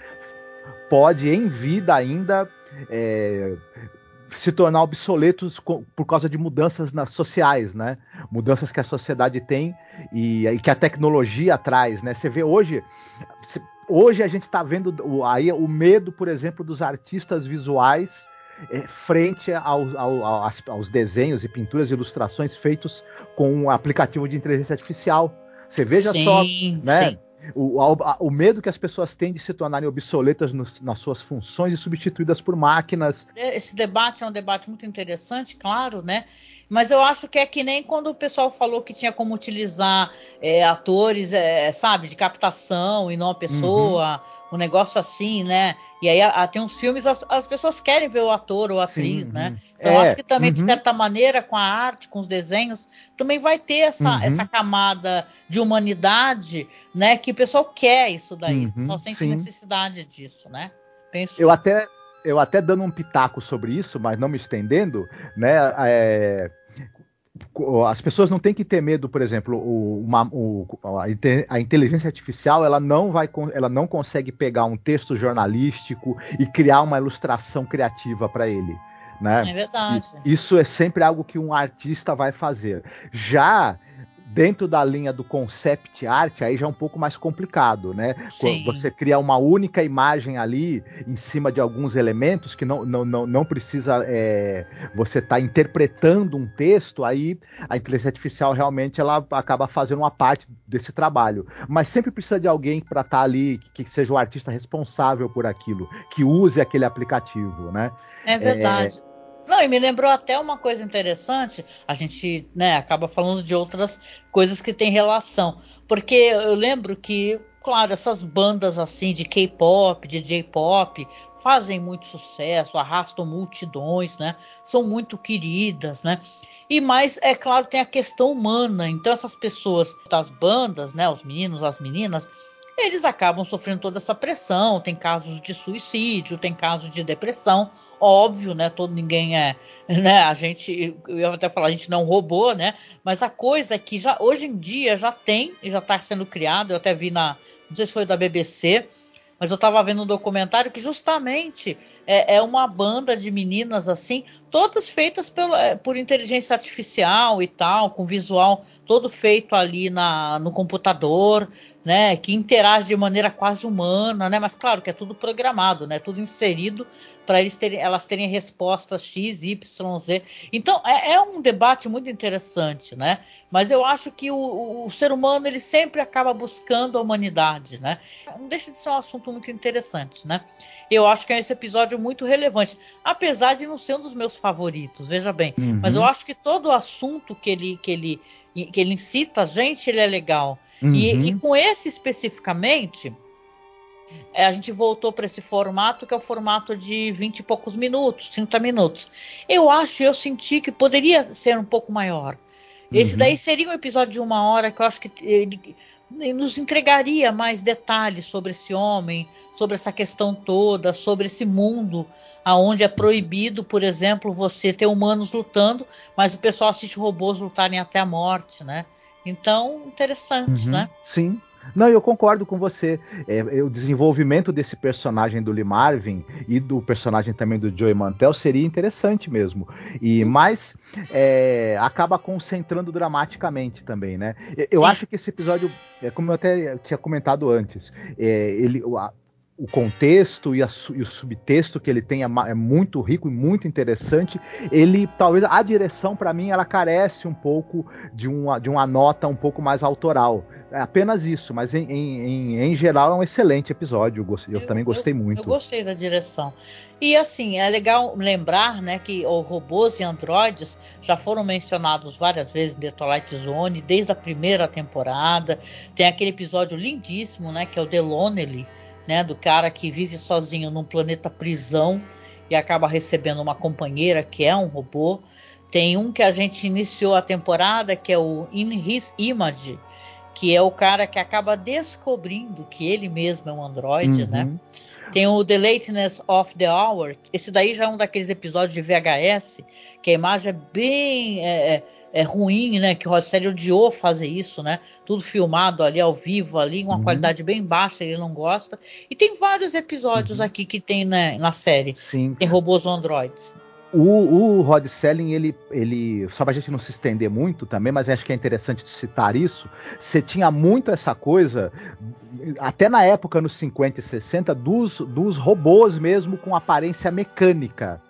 pode em vida ainda é, se tornar obsoletos por causa de mudanças nas sociais, né? Mudanças que a sociedade tem e, e que a tecnologia traz, né? Você vê hoje, hoje a gente está vendo o, aí o medo, por exemplo, dos artistas visuais é, frente ao, ao, aos, aos desenhos e pinturas e ilustrações feitos com um aplicativo de inteligência artificial. Você veja sim, só, né? Sim o, a, o medo que as pessoas têm de se tornarem obsoletas nos, nas suas funções e substituídas por máquinas. Esse debate é um debate muito interessante, claro, né? Mas eu acho que é que nem quando o pessoal falou que tinha como utilizar é, atores, é, sabe, de captação e não a pessoa, uhum. um negócio assim, né? E aí a, a, tem uns filmes, as, as, pessoas querem ver o ator ou a atriz, Sim, né? Uhum. Então é, eu acho que também, uhum. de certa maneira, com a arte, com os desenhos, também vai ter essa, uhum. essa camada de humanidade, né? Que o pessoal quer isso daí, o pessoal uhum. sente Sim. necessidade disso, né? Penso. Eu até eu até dando um pitaco sobre isso, mas não me estendendo, né? É, as pessoas não têm que ter medo, por exemplo, o, uma, o, a, inteligência artificial ela não vai, ela não consegue pegar um texto jornalístico e criar uma ilustração criativa para ele. Né? É verdade. Isso é sempre algo que um artista vai fazer. Já dentro da linha do concept art, aí já é um pouco mais complicado, né? Sim. Você cria uma única imagem ali em cima de alguns elementos que não, não, não, não precisa é, você estar tá interpretando um texto, aí a inteligência artificial realmente ela acaba fazendo uma parte desse trabalho. Mas sempre precisa de alguém para estar tá ali, que, que, seja o artista responsável por aquilo, que use aquele aplicativo, né? É verdade. É, não, e me lembrou até uma coisa interessante. A gente né, acaba falando de outras coisas que têm relação. Porque eu lembro que, claro, essas bandas assim de K-pop, de J-pop, fazem muito sucesso, arrastam multidões, né? São muito queridas, né? E mais, é claro, tem a questão humana. Então, essas pessoas das bandas, né? Os meninos, as meninas, eles acabam sofrendo toda essa pressão. Tem casos de suicídio, tem casos de depressão óbvio, né? Todo ninguém é, né? A gente, eu ia até falar, a gente não roubou, né? Mas a coisa é que já hoje em dia já tem e já está sendo criado. Eu até vi na, não sei se foi da BBC, mas eu estava vendo um documentário que justamente é, é, uma banda de meninas assim, todas feitas pelo, é, por inteligência artificial e tal, com visual todo feito ali na, no computador, né, que interage de maneira quase humana, né, mas claro que é tudo programado, né, tudo inserido para eles terem, elas terem respostas X, Y, Z. Então é, é, um debate muito interessante, né? Mas eu acho que o, o, o, ser humano ele sempre acaba buscando a humanidade, né? Não deixa de ser um assunto muito interessante, né? Eu acho que é esse episódio muito relevante, apesar de não ser um dos meus favoritos, veja bem. Uhum. Mas eu acho que todo o assunto que ele, que ele, que ele incita a gente, ele é legal. Uhum. E, e com esse especificamente é, a gente voltou para esse formato que é o formato de 20 e poucos minutos, 30 minutos. Eu acho, eu senti que poderia ser um pouco maior. Esse uhum. daí seria um episódio de uma hora que eu acho que ele, ele nos entregaria mais detalhes sobre esse homem, sobre essa questão toda, sobre esse mundo aonde é proibido, por exemplo, você ter humanos lutando, mas o pessoal assiste robôs lutarem até a morte, né? Então, interessantes, uhum, né? Sim. Não, eu concordo com você. É, o desenvolvimento desse personagem do Lee Marvin e do personagem também do Joey Mantel seria interessante mesmo. E mais é, acaba concentrando dramaticamente também, né? Eu Sim. acho que esse episódio, é, como eu até tinha comentado antes, é, ele, a, o contexto e, a, e, o subtexto que ele tem é, é, muito rico e muito interessante. Ele, talvez, a direção, para mim, ela carece um pouco de uma, de uma nota um pouco mais autoral. É apenas isso, mas em, em, em geral é um excelente episódio. Eu, eu, eu também gostei eu, muito. Eu gostei da direção. E assim, é legal lembrar né, que os robôs e androides já foram mencionados várias vezes em The Twilight Zone, desde a primeira temporada. Tem aquele episódio lindíssimo, né? Que é o The Lonely, né? Do cara que vive sozinho num planeta prisão e acaba recebendo uma companheira que é um robô. Tem um que a gente iniciou a temporada, que é o In His Image que é o cara que acaba descobrindo que ele mesmo é um androide, né? uhum. né? Tem o The Lateness of the Hour. Esse daí já é um daqueles episódios de VHS, que a imagem é bem é, é, é ruim, né? Que o Rosselli odiou fazer isso, né? Tudo filmado ali ao vivo, ali, uma uhum. qualidade bem baixa, ele não gosta. E tem vários episódios uhum. aqui que tem né, na série. Sim. Tem robôs androides. O, o Rod Selling, ele, ele, só pra gente não se estender muito também, mas acho que é interessante citar isso. Você tinha muito essa coisa, até na época, nos 50 e 60, dos, dos robôs mesmo com aparência mecânica.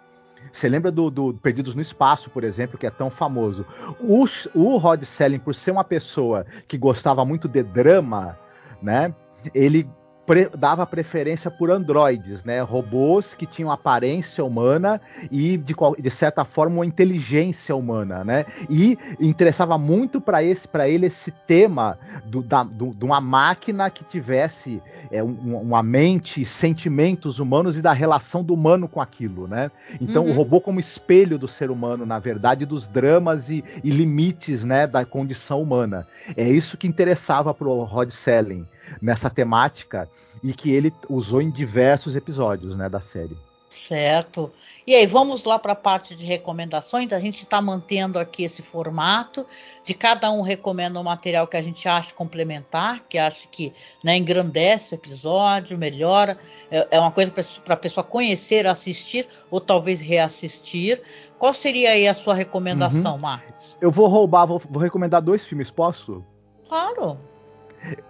Você lembra do, do, Perdidos no Espaço, por exemplo, que é tão famoso. O, o Rod Selling, por ser uma pessoa que gostava muito de drama, né? Ele pre dava preferência por androides, né? Robôs que tinham aparência humana e, de, de certa forma, uma inteligência humana, né? E interessava muito para esse, para ele esse tema do, da, do, de uma máquina que tivesse é, um, uma mente, sentimentos humanos e da relação do humano com aquilo, né? Então, uhum. o robô como espelho do ser humano, na verdade, dos dramas e, e limites, né, da condição humana. É isso que interessava para o Rod Selling nessa temática e que ele usou em diversos episódios né, da série. Certo. E aí, vamos lá para a parte de recomendações. A gente está mantendo aqui esse formato de cada um recomenda um material que a gente acha complementar, que acha que né, engrandece o episódio, melhora. É, é uma coisa para a pessoa conhecer, assistir ou talvez reassistir. Qual seria aí a sua recomendação, uhum. Marcos? Eu vou roubar, vou, vou recomendar dois filmes, posso? Claro.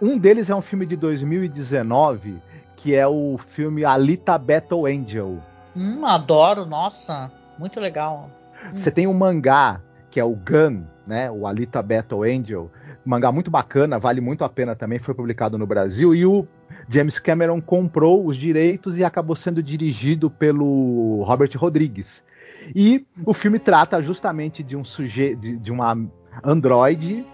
Um deles é um filme de 2019, que é o filme Alita Battle Angel. Hum, adoro, nossa, muito legal. Você hum. tem um mangá, que é o Gun, né? O Alita Battle Angel. mangá muito bacana, vale muito a pena também, foi publicado no Brasil. E o James Cameron comprou os direitos e acabou sendo dirigido pelo Robert Rodrigues. E o filme trata justamente de um sujeito, de, de uma androide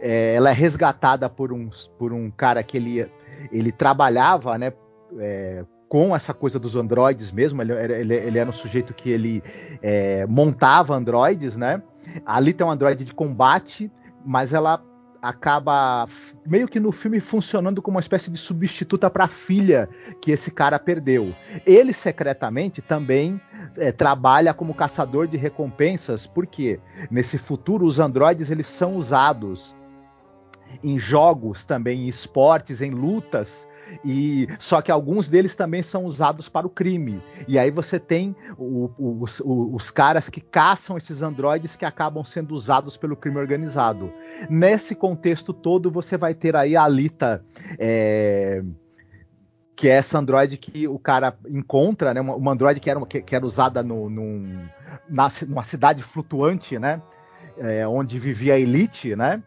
é, ela é resgatada por um, por um cara que ele, ele trabalhava, né? É, com essa coisa dos androides mesmo, ele, ele, ele era um sujeito que ele é, montava androides, né? Ali tem um androide de combate, mas ela acaba meio que no filme funcionando como uma espécie de substituta para a filha que esse cara perdeu. Ele secretamente também é, trabalha como caçador de recompensas, porque nesse futuro os androides eles são usados em jogos também, em esportes, em lutas. E só que alguns deles também são usados para o crime. E aí você tem o, o, os, os, caras que caçam esses androides que acabam sendo usados pelo crime organizado. Nesse contexto todo, você vai ter aí a Alita. É, que é essa androide que o cara encontra, né? Uma, uma que era, que, que era usada no, num, na, numa cidade flutuante, né? É, onde vivia a elite, né?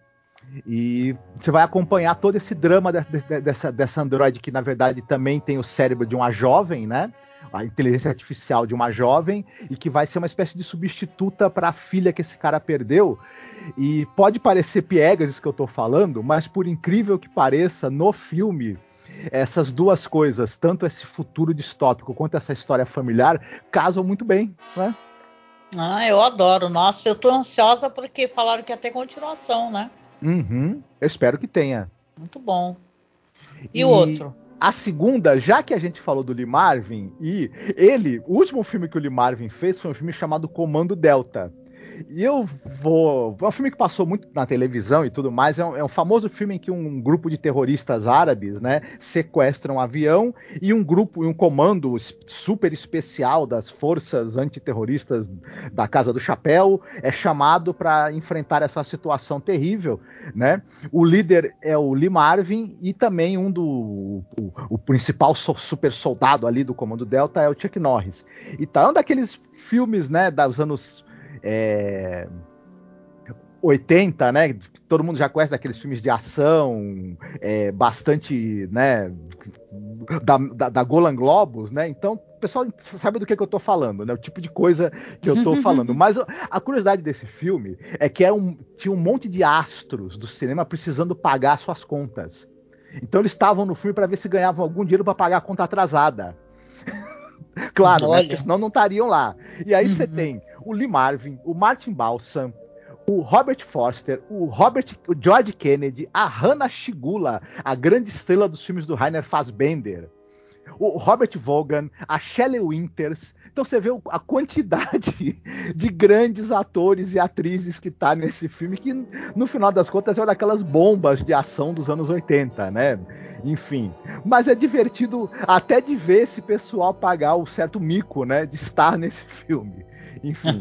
E você vai acompanhar todo esse drama de, de, dessa, dessa androide que, na verdade, também tem o cérebro de uma jovem, né? A inteligência artificial de uma jovem e que vai ser uma espécie de substituta para a filha que esse cara perdeu. E pode parecer piegas isso que eu estou falando, mas por incrível que pareça, no filme essas duas coisas, tanto esse futuro distópico quanto essa história familiar, casam muito bem, né? Ah, eu adoro. Nossa, eu tô ansiosa porque falaram que ia ter continuação, né? Uhum, eu espero que tenha. Muito bom. E, e o outro? A segunda, já que a gente falou do Lee Marvin, e ele, o último filme que o Lee Marvin fez foi um filme chamado Comando Delta. E eu vou. É um filme que passou muito na televisão e tudo mais. É um, é um, famoso filme em que um grupo de terroristas árabes, né, sequestram um avião e um grupo um comando super especial das forças antiterroristas da Casa do Chapéu é chamado para enfrentar essa situação terrível, né? O líder é o Lee Marvin e também um do o, o principal super soldado ali do Comando Delta é o Chuck Norris. E tá um daqueles filmes, né, dos anos é, 80, né? Todo mundo já conhece aqueles filmes de ação, é, bastante, né? Da, da, da, Golan Globus, né? Então, o pessoal sabe do que, que eu estou falando, né? O tipo de coisa que eu estou (laughs) falando. Mas a curiosidade desse filme é que é um, tinha um monte de astros do cinema precisando pagar suas contas. Então eles estavam no filme para ver se ganhavam algum dinheiro para pagar a conta atrasada. (laughs) claro, né? Porque senão não estariam lá. E aí você uhum. tem o Lee Marvin, o Martin Balsam, o Robert Forster, o Robert, o George Kennedy, a Hannah Shigula, a grande estrela dos filmes do Rainer Fassbender, o Robert Vaughan, a Shelley Winters. Então você vê a quantidade (laughs) de grandes atores e atrizes que tá nesse filme, que no final das contas é uma daquelas bombas de ação dos anos 80, né? Enfim. Mas é divertido até de ver esse pessoal pagar o certo mico, né? De estar nesse filme. Enfim.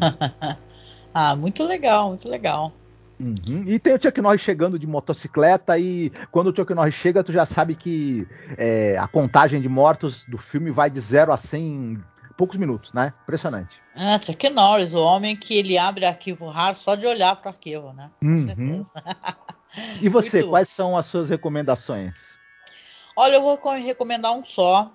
(laughs) ah, muito legal, muito legal. Uhum. E tem o Chuck Norris chegando de motocicleta e quando o Chuck Norris chega, tu já sabe que é, a contagem de mortos do filme vai de 0 a 100 em poucos minutos, né? Impressionante. Ah, Chuck Norris, o homem que ele abre arquivo raro só de olhar para o arquivo, né? Uhum. (laughs) e você, Muito quais são as suas recomendações? Olha, eu vou recomendar um só.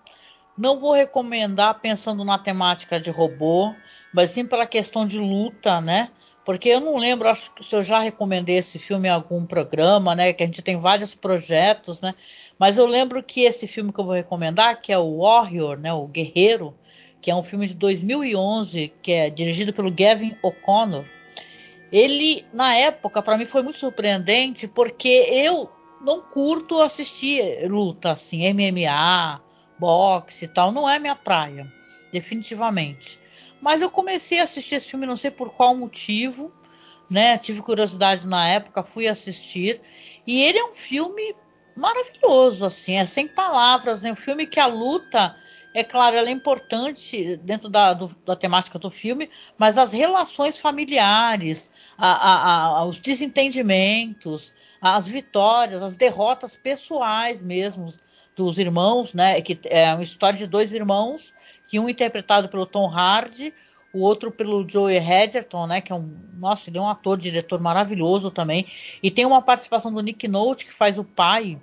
Não vou recomendar pensando na temática de robô, mas sim pela questão de luta, né? Porque eu não lembro, acho que se eu já recomendei esse filme em algum programa, né? Que a gente tem vários projetos, né? Mas eu lembro que esse filme que eu vou recomendar, que é o Warrior, né? O Guerreiro, que é um filme de 2011, que é dirigido pelo Gavin O'Connor. Ele, na época, para mim foi muito surpreendente, porque eu não curto assistir luta, assim, MMA, boxe e tal. Não é minha praia, definitivamente. Mas eu comecei a assistir esse filme, não sei por qual motivo, né? Tive curiosidade na época, fui assistir. E ele é um filme maravilhoso, assim, é sem palavras. É um filme que a luta, é claro, ela é importante dentro da, do, da temática do filme, mas as relações familiares, a, a, a, os desentendimentos, as vitórias, as derrotas pessoais mesmo dos irmãos, né? Que é uma história de dois irmãos que um interpretado pelo Tom Hardy, o outro pelo Joey Edgerton, né, que é um, nossa, ele é um ator, diretor maravilhoso também, e tem uma participação do Nick Nolte que faz o pai,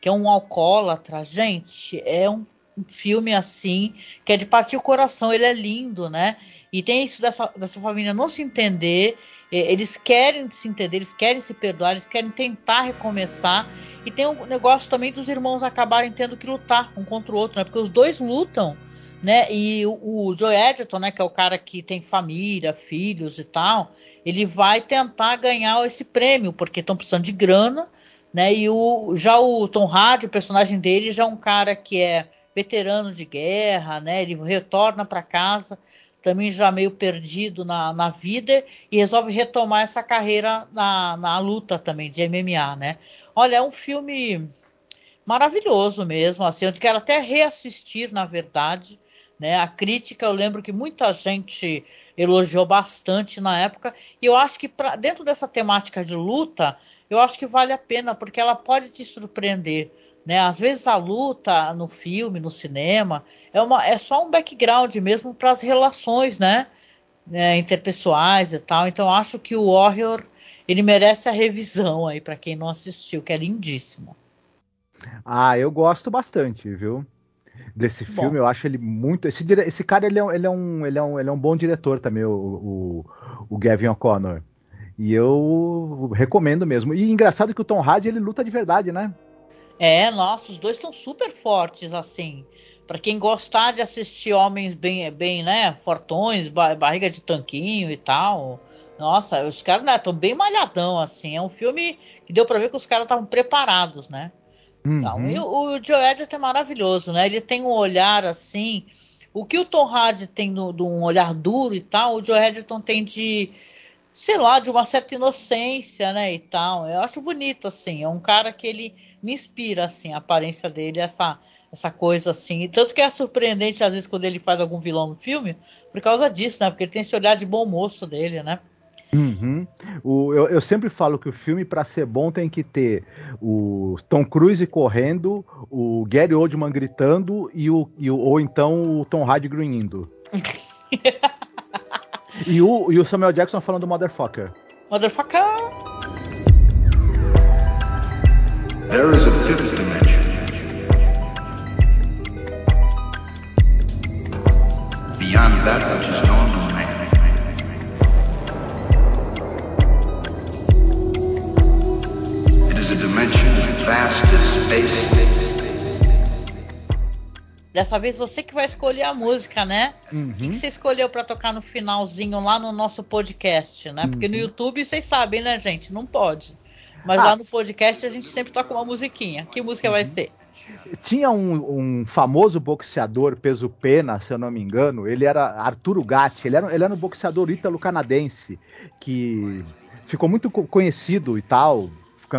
que é um alcoólatra, gente, é um, um filme assim, que é de partir o coração, ele é lindo, né, e tem isso dessa, dessa família não se entender, eles querem se entender, eles querem se perdoar, eles querem tentar recomeçar. E tem o um negócio também dos irmãos acabarem tendo que lutar um contra o outro, né? Porque os dois lutam né? E o, o Joe Edgerton, né, que é o cara que tem família, filhos e tal, ele vai tentar ganhar esse prêmio porque estão precisando de grana, né? E o já o Tom Hardy, o personagem dele, já é um cara que é veterano de guerra, né? Ele retorna para casa também já meio perdido na, na vida e resolve retomar essa carreira na, na luta também de MMA, né? Olha, é um filme maravilhoso mesmo, assim, eu quero até reassistir, na verdade, né? A crítica, eu lembro que muita gente elogiou bastante na época, e eu acho que pra, dentro dessa temática de luta, eu acho que vale a pena, porque ela pode te surpreender. Né? Às vezes a luta no filme, no cinema, é, uma, é só um background mesmo para as relações né? É, interpessoais e tal. Então acho que o Warrior ele merece a revisão aí para quem não assistiu, que é lindíssimo. Ah, eu gosto bastante, viu? desse bom. filme. Eu acho ele muito. Esse, esse cara ele é, ele, é um, ele, é um, ele é um bom diretor também, o, o, o Gavin O'Connor. E eu recomendo mesmo. E engraçado que o Tom Hardy ele luta de verdade, né? É, nossa, os dois estão super fortes assim. Para quem gostar de assistir homens bem, bem, né, fortões, barriga de tanquinho e tal. Nossa, os caras estão né, bem malhadão assim. É um filme que deu para ver que os caras estavam preparados, né? Uhum. E o, o Joe Edgerton é maravilhoso, né? Ele tem um olhar assim. O que o Tom Hardy tem de um olhar duro e tal, o Joe Edgerton tem de sei lá, de uma certa inocência, né, e tal. Eu acho bonito, assim. É um cara que ele me inspira, assim, a aparência dele, essa, essa coisa, assim. Tanto que é surpreendente, às vezes, quando ele faz algum vilão no filme, por causa disso, né? Porque ele tem esse olhar de bom moço dele, né? Uhum. O, eu, eu, sempre falo que o filme, para ser bom, tem que ter o Tom Cruise correndo, o Gary Oldman gritando e o, e o ou então o Tom Hardy grunhindo. (laughs) E o, e o Samuel Jackson falando Motherfucker. Motherfucker! There is a fifth dimension. Beyond that which is known to man. It is a dimension vast as space. Dessa vez você que vai escolher a música, né? Uhum. O que, que, você escolheu para tocar no finalzinho lá no nosso podcast, né? Porque no uhum. YouTube vocês sabem, né, gente? Não pode. Mas ah. lá no podcast a gente sempre toca uma musiquinha. Que música uhum. vai ser? Tinha um, um, famoso boxeador peso pena, se eu não me engano. Ele era Arturo Gatti. Ele era, ele era um boxeador ítalo-canadense que ficou muito conhecido e tal.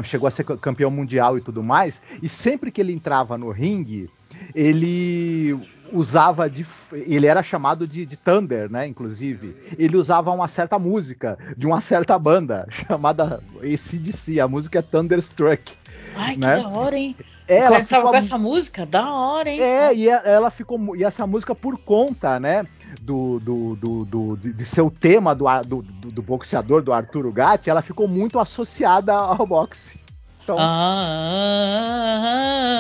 Chegou a ser campeão mundial e tudo mais. E sempre que ele entrava no ringue, ele usava de. Ele era chamado de, de, Thunder, né? Inclusive. Ele usava uma certa música de uma certa banda (laughs) chamada ACDC. A música é Thunderstruck. Ai, né? que da hora, hein? É, ela tava com essa música, da hora, hein? É, e ela ficou. E essa música, por conta, né? Do, do, do, do de, de ser o tema do, do, do, boxeador, do Arturo Gatti, ela ficou muito associada ao boxe. Então... Ah,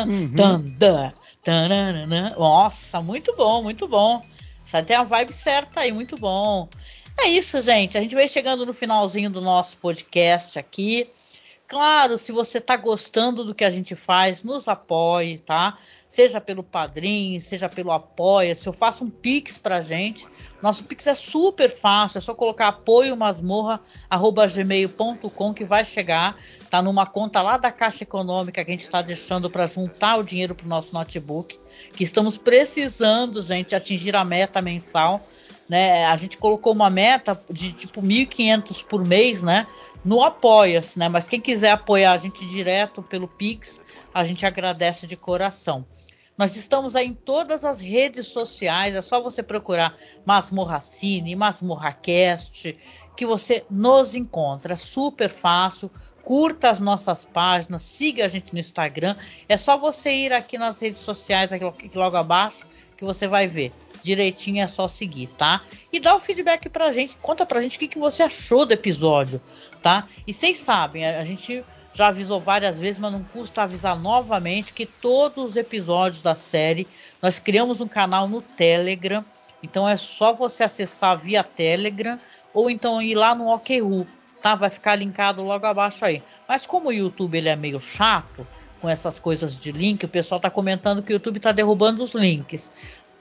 uhum. Thunder. Tananana. Nossa, muito bom, muito bom. Você tem a vibe certa aí, muito bom. É isso, gente. A gente vai chegando no finalzinho do nosso podcast aqui. Claro, se você está gostando do que a gente faz, nos apoie, tá? Seja pelo Padrim, seja pelo Apoia. Se eu faço um Pix pra gente, nosso Pix é super fácil, é só colocar apoio masmorra@gmail.com que vai chegar. Tá numa conta lá da Caixa Econômica que a gente está deixando para juntar o dinheiro para o nosso notebook, que estamos precisando, gente, atingir a meta mensal. Né? A gente colocou uma meta de tipo 1.500 por mês, né? No Apoia-se, né? Mas quem quiser apoiar a gente direto pelo Pix, a gente agradece de coração. Nós estamos aí em todas as redes sociais, é só você procurar Masmorra Cine, Masmorra Cast, que você nos encontra. É super fácil. Curta as nossas páginas, siga a gente no Instagram. É só você ir aqui nas redes sociais, aqui logo abaixo, que você vai ver. Direitinho é só seguir, tá? E dá o feedback pra gente, conta pra gente o que, que você achou do episódio, tá? E vocês sabem, a, a gente já avisou várias vezes, mas não custa avisar novamente que todos os episódios da série nós criamos um canal no Telegram. Então é só você acessar via Telegram ou então ir lá no OKRU, tá? Vai ficar linkado logo abaixo aí. Mas como o YouTube ele é meio chato com essas coisas de link, o pessoal está comentando que o YouTube está derrubando os links.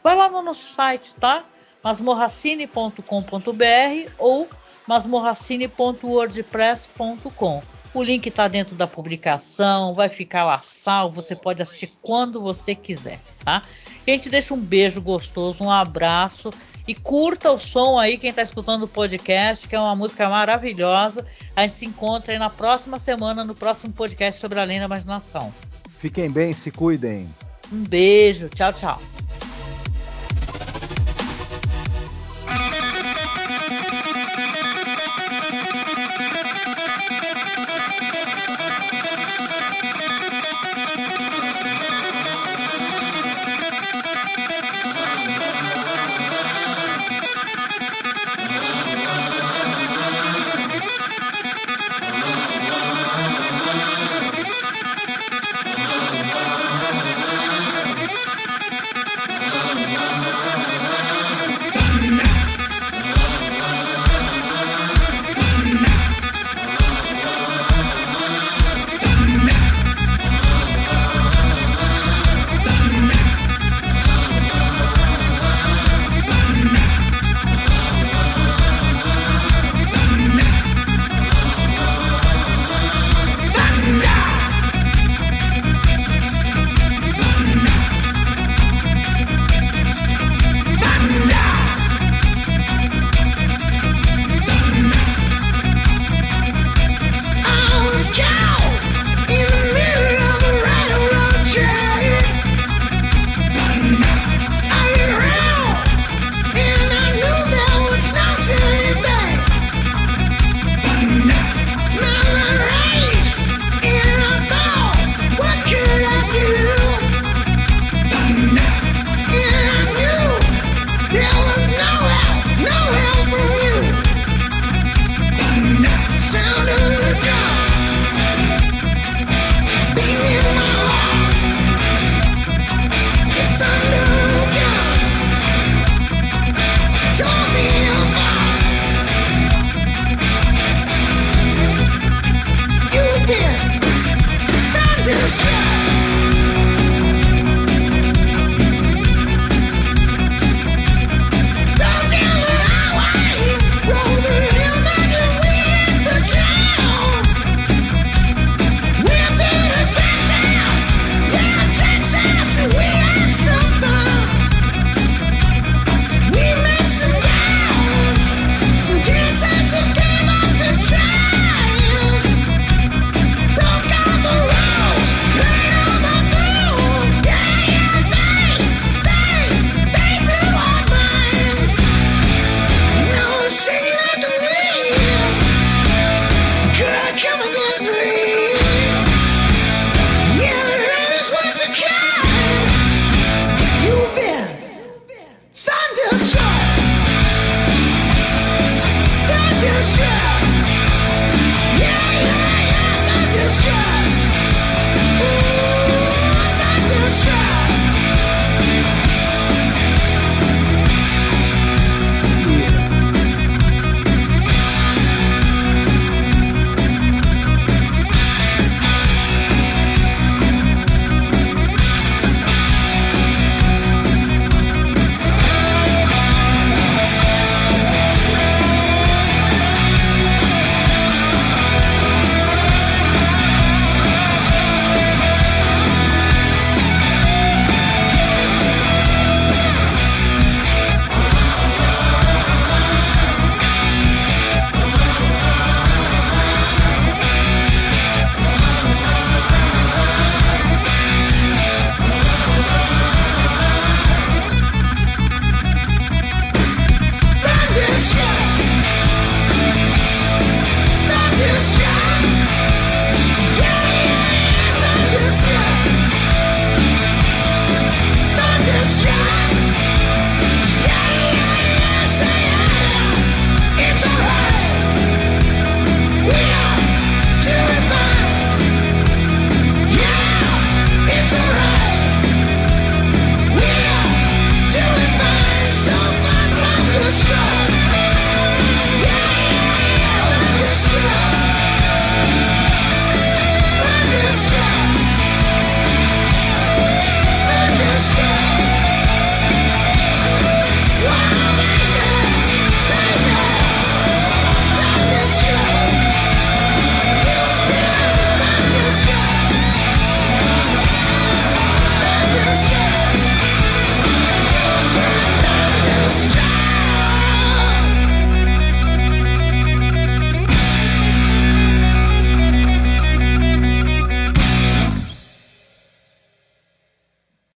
Vai lá no nosso site, tá? masmorracine.com.br ou masmorracine.wordpress.com o link está dentro da publicação, vai ficar lá salvo, você pode assistir quando você quiser, tá? E a gente deixa um beijo gostoso, um abraço e curta o som aí, quem está escutando o podcast, que é uma música maravilhosa. A gente se encontra aí na próxima semana, no próximo podcast sobre a Lei da Imaginação. Fiquem bem, se cuidem. Um beijo, tchau, tchau.